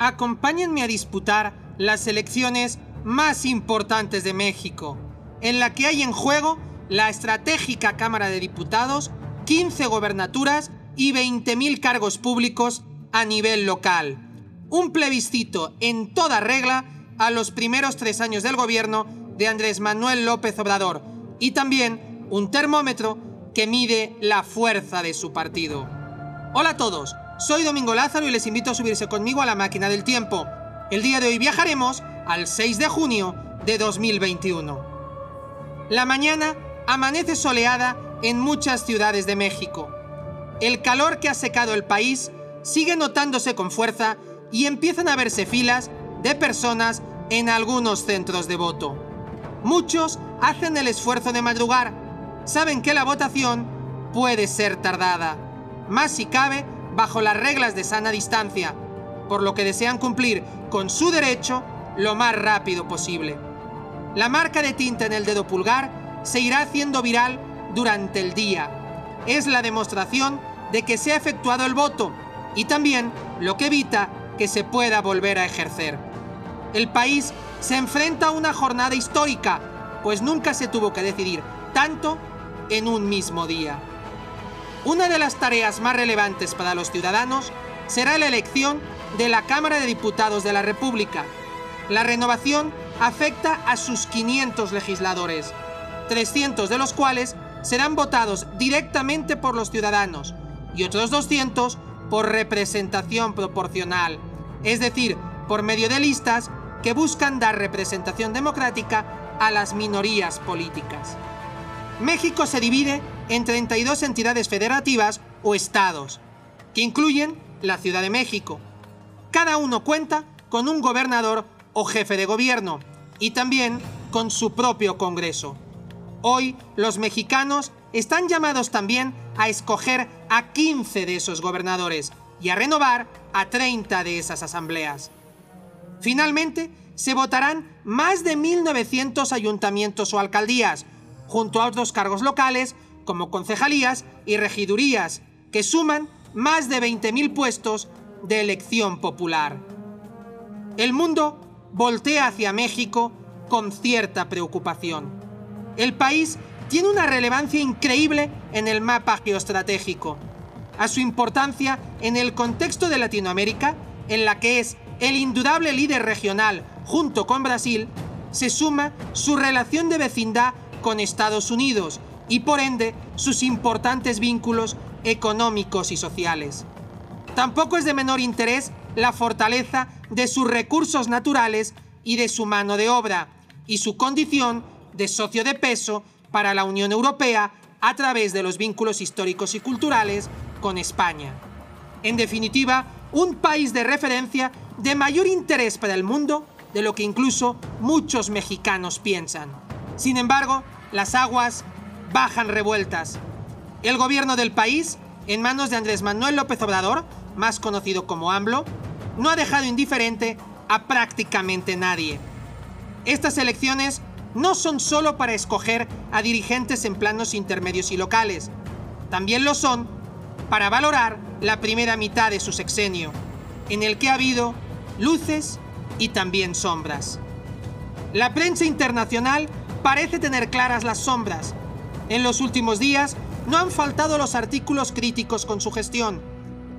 acompáñenme a disputar las elecciones más importantes de México, en la que hay en juego la estratégica Cámara de Diputados, 15 gobernaturas y 20.000 cargos públicos a nivel local. Un plebiscito en toda regla a los primeros tres años del gobierno de Andrés Manuel López Obrador y también un termómetro que mide la fuerza de su partido. Hola a todos, soy Domingo Lázaro y les invito a subirse conmigo a la máquina del tiempo. El día de hoy viajaremos al 6 de junio de 2021. La mañana amanece soleada en muchas ciudades de México. El calor que ha secado el país sigue notándose con fuerza y empiezan a verse filas de personas en algunos centros de voto. Muchos hacen el esfuerzo de madrugar, saben que la votación puede ser tardada, más si cabe bajo las reglas de sana distancia, por lo que desean cumplir con su derecho lo más rápido posible. La marca de tinta en el dedo pulgar se irá haciendo viral durante el día. Es la demostración de que se ha efectuado el voto y también lo que evita que se pueda volver a ejercer. El país se enfrenta a una jornada histórica, pues nunca se tuvo que decidir tanto en un mismo día. Una de las tareas más relevantes para los ciudadanos será la elección de la Cámara de Diputados de la República. La renovación afecta a sus 500 legisladores, 300 de los cuales serán votados directamente por los ciudadanos y otros 200 por representación proporcional, es decir, por medio de listas que buscan dar representación democrática a las minorías políticas. México se divide en 32 entidades federativas o estados, que incluyen la Ciudad de México. Cada uno cuenta con un gobernador o jefe de gobierno y también con su propio Congreso. Hoy los mexicanos están llamados también a escoger a 15 de esos gobernadores y a renovar a 30 de esas asambleas. Finalmente, se votarán más de 1.900 ayuntamientos o alcaldías, junto a otros cargos locales como concejalías y regidurías, que suman más de 20.000 puestos de elección popular. El mundo voltea hacia México con cierta preocupación. El país tiene una relevancia increíble en el mapa geoestratégico. A su importancia en el contexto de Latinoamérica, en la que es el indudable líder regional junto con Brasil, se suma su relación de vecindad con Estados Unidos y por ende sus importantes vínculos económicos y sociales. Tampoco es de menor interés la fortaleza de sus recursos naturales y de su mano de obra, y su condición de socio de peso para la Unión Europea a través de los vínculos históricos y culturales con España. En definitiva, un país de referencia de mayor interés para el mundo de lo que incluso muchos mexicanos piensan. Sin embargo, las aguas bajan revueltas. El gobierno del país, en manos de Andrés Manuel López Obrador, más conocido como AMLO, no ha dejado indiferente a prácticamente nadie. Estas elecciones no son solo para escoger a dirigentes en planos intermedios y locales, también lo son para valorar la primera mitad de su sexenio, en el que ha habido luces y también sombras. La prensa internacional parece tener claras las sombras. En los últimos días no han faltado los artículos críticos con su gestión.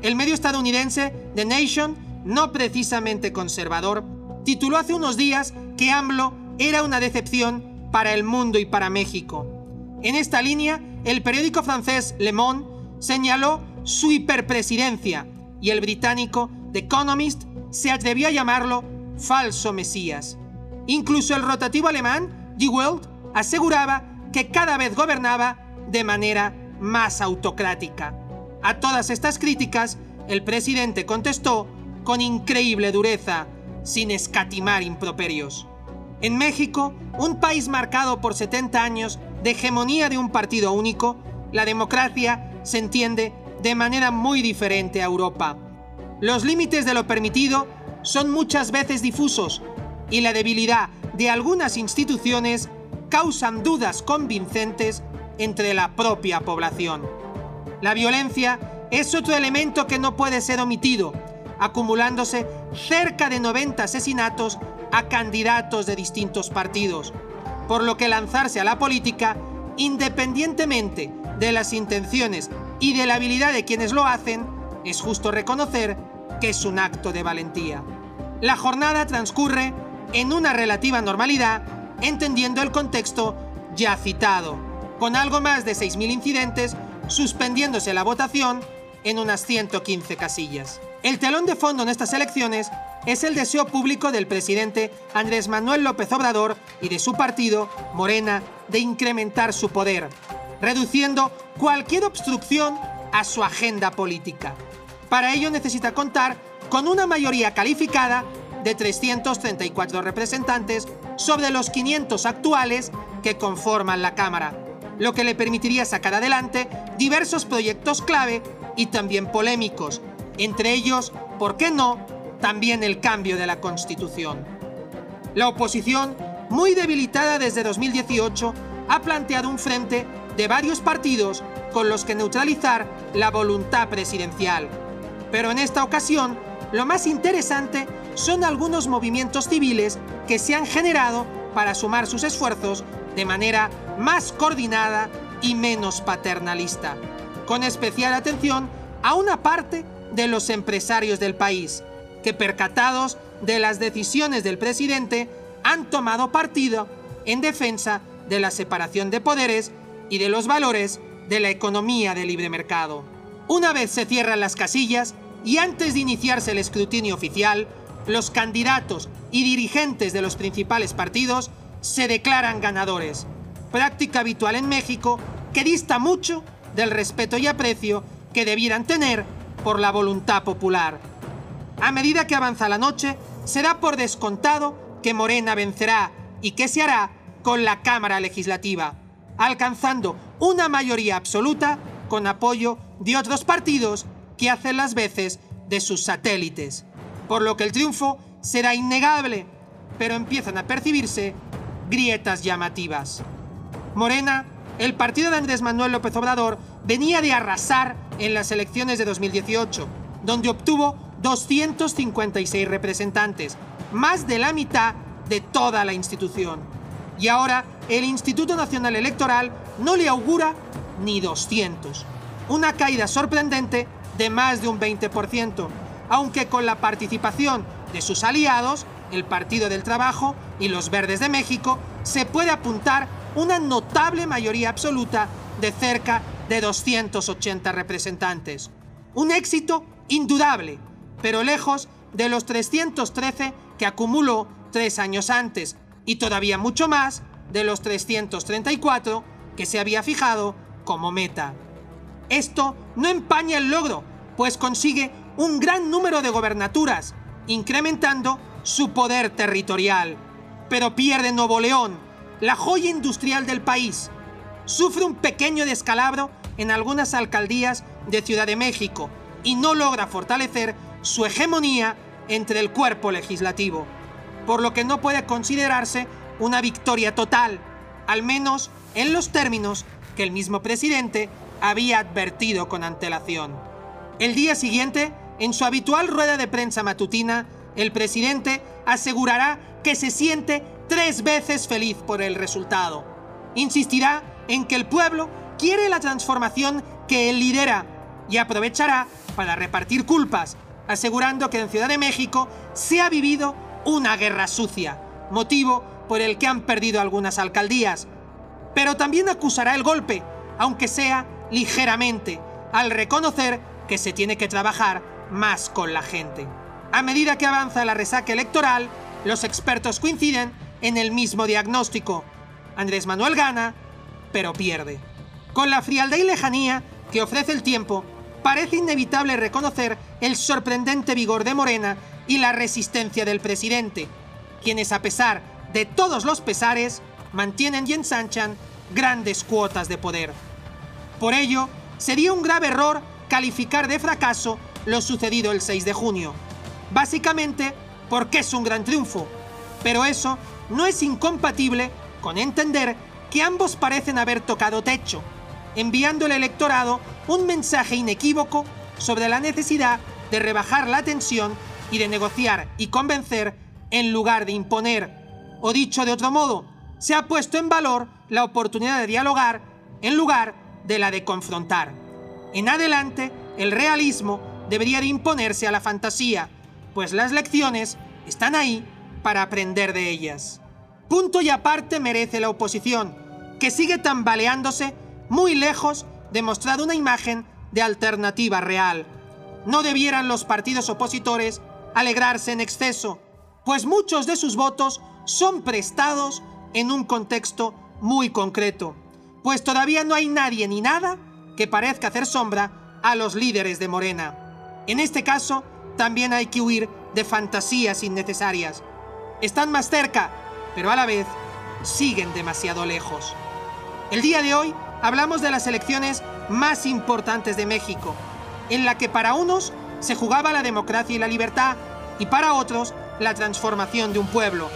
El medio estadounidense The Nation, no precisamente conservador, tituló hace unos días que AMLO era una decepción para el mundo y para México. En esta línea, el periódico francés Le Monde señaló su hiperpresidencia y el británico The Economist se atrevió a llamarlo falso Mesías. Incluso el rotativo alemán, Die Welt, aseguraba que cada vez gobernaba de manera más autocrática. A todas estas críticas, el presidente contestó con increíble dureza, sin escatimar improperios. En México, un país marcado por 70 años de hegemonía de un partido único, la democracia se entiende de manera muy diferente a Europa. Los límites de lo permitido son muchas veces difusos y la debilidad de algunas instituciones causan dudas convincentes entre la propia población. La violencia es otro elemento que no puede ser omitido acumulándose cerca de 90 asesinatos a candidatos de distintos partidos, por lo que lanzarse a la política, independientemente de las intenciones y de la habilidad de quienes lo hacen, es justo reconocer que es un acto de valentía. La jornada transcurre en una relativa normalidad, entendiendo el contexto ya citado, con algo más de 6.000 incidentes, suspendiéndose la votación en unas 115 casillas. El telón de fondo en estas elecciones es el deseo público del presidente Andrés Manuel López Obrador y de su partido, Morena, de incrementar su poder, reduciendo cualquier obstrucción a su agenda política. Para ello necesita contar con una mayoría calificada de 334 representantes sobre los 500 actuales que conforman la Cámara, lo que le permitiría sacar adelante diversos proyectos clave y también polémicos, entre ellos, ¿por qué no?, también el cambio de la Constitución. La oposición, muy debilitada desde 2018, ha planteado un frente de varios partidos con los que neutralizar la voluntad presidencial. Pero en esta ocasión, lo más interesante son algunos movimientos civiles que se han generado para sumar sus esfuerzos de manera más coordinada y menos paternalista, con especial atención a una parte de los empresarios del país, que percatados de las decisiones del presidente han tomado partido en defensa de la separación de poderes y de los valores de la economía de libre mercado. Una vez se cierran las casillas y antes de iniciarse el escrutinio oficial, los candidatos y dirigentes de los principales partidos se declaran ganadores, práctica habitual en México que dista mucho del respeto y aprecio que debieran tener por la voluntad popular. A medida que avanza la noche, será por descontado que Morena vencerá y que se hará con la Cámara Legislativa, alcanzando una mayoría absoluta con apoyo de otros partidos que hacen las veces de sus satélites, por lo que el triunfo será innegable, pero empiezan a percibirse grietas llamativas. Morena, el partido de Andrés Manuel López Obrador, venía de arrasar en las elecciones de 2018, donde obtuvo 256 representantes, más de la mitad de toda la institución. Y ahora el Instituto Nacional Electoral no le augura ni 200. Una caída sorprendente de más de un 20%, aunque con la participación de sus aliados, el Partido del Trabajo y los Verdes de México, se puede apuntar una notable mayoría absoluta de cerca de 280 representantes. Un éxito indudable, pero lejos de los 313 que acumuló tres años antes y todavía mucho más de los 334 que se había fijado como meta. Esto no empaña el logro, pues consigue un gran número de gobernaturas, incrementando su poder territorial. Pero pierde Nuevo León, la joya industrial del país. Sufre un pequeño descalabro en algunas alcaldías de Ciudad de México y no logra fortalecer su hegemonía entre el cuerpo legislativo, por lo que no puede considerarse una victoria total, al menos en los términos que el mismo presidente había advertido con antelación. El día siguiente, en su habitual rueda de prensa matutina, el presidente asegurará que se siente tres veces feliz por el resultado. Insistirá en que el pueblo quiere la transformación que él lidera y aprovechará para repartir culpas, asegurando que en Ciudad de México se ha vivido una guerra sucia, motivo por el que han perdido algunas alcaldías. Pero también acusará el golpe, aunque sea ligeramente, al reconocer que se tiene que trabajar más con la gente. A medida que avanza la resaca electoral, los expertos coinciden en el mismo diagnóstico. Andrés Manuel gana, pero pierde. Con la frialdad y lejanía que ofrece el tiempo, parece inevitable reconocer el sorprendente vigor de Morena y la resistencia del presidente, quienes a pesar de todos los pesares, mantienen y ensanchan grandes cuotas de poder. Por ello, sería un grave error calificar de fracaso lo sucedido el 6 de junio. Básicamente porque es un gran triunfo, pero eso no es incompatible con entender que ambos parecen haber tocado techo, enviando al electorado un mensaje inequívoco sobre la necesidad de rebajar la tensión y de negociar y convencer en lugar de imponer. O dicho de otro modo, se ha puesto en valor la oportunidad de dialogar en lugar de la de confrontar. En adelante, el realismo debería de imponerse a la fantasía, pues las lecciones están ahí para aprender de ellas. Punto y aparte merece la oposición, que sigue tambaleándose muy lejos de mostrar una imagen de alternativa real. No debieran los partidos opositores alegrarse en exceso, pues muchos de sus votos son prestados en un contexto muy concreto, pues todavía no hay nadie ni nada que parezca hacer sombra a los líderes de Morena. En este caso, también hay que huir de fantasías innecesarias. Están más cerca, pero a la vez siguen demasiado lejos. El día de hoy hablamos de las elecciones más importantes de México, en la que para unos se jugaba la democracia y la libertad y para otros la transformación de un pueblo,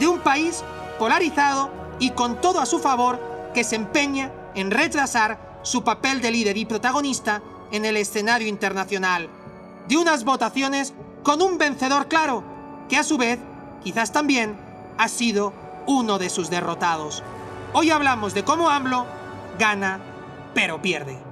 de un país polarizado y con todo a su favor que se empeña en retrasar su papel de líder y protagonista en el escenario internacional, de unas votaciones con un vencedor claro, que a su vez quizás también ha sido uno de sus derrotados. Hoy hablamos de cómo AMLO gana, pero pierde.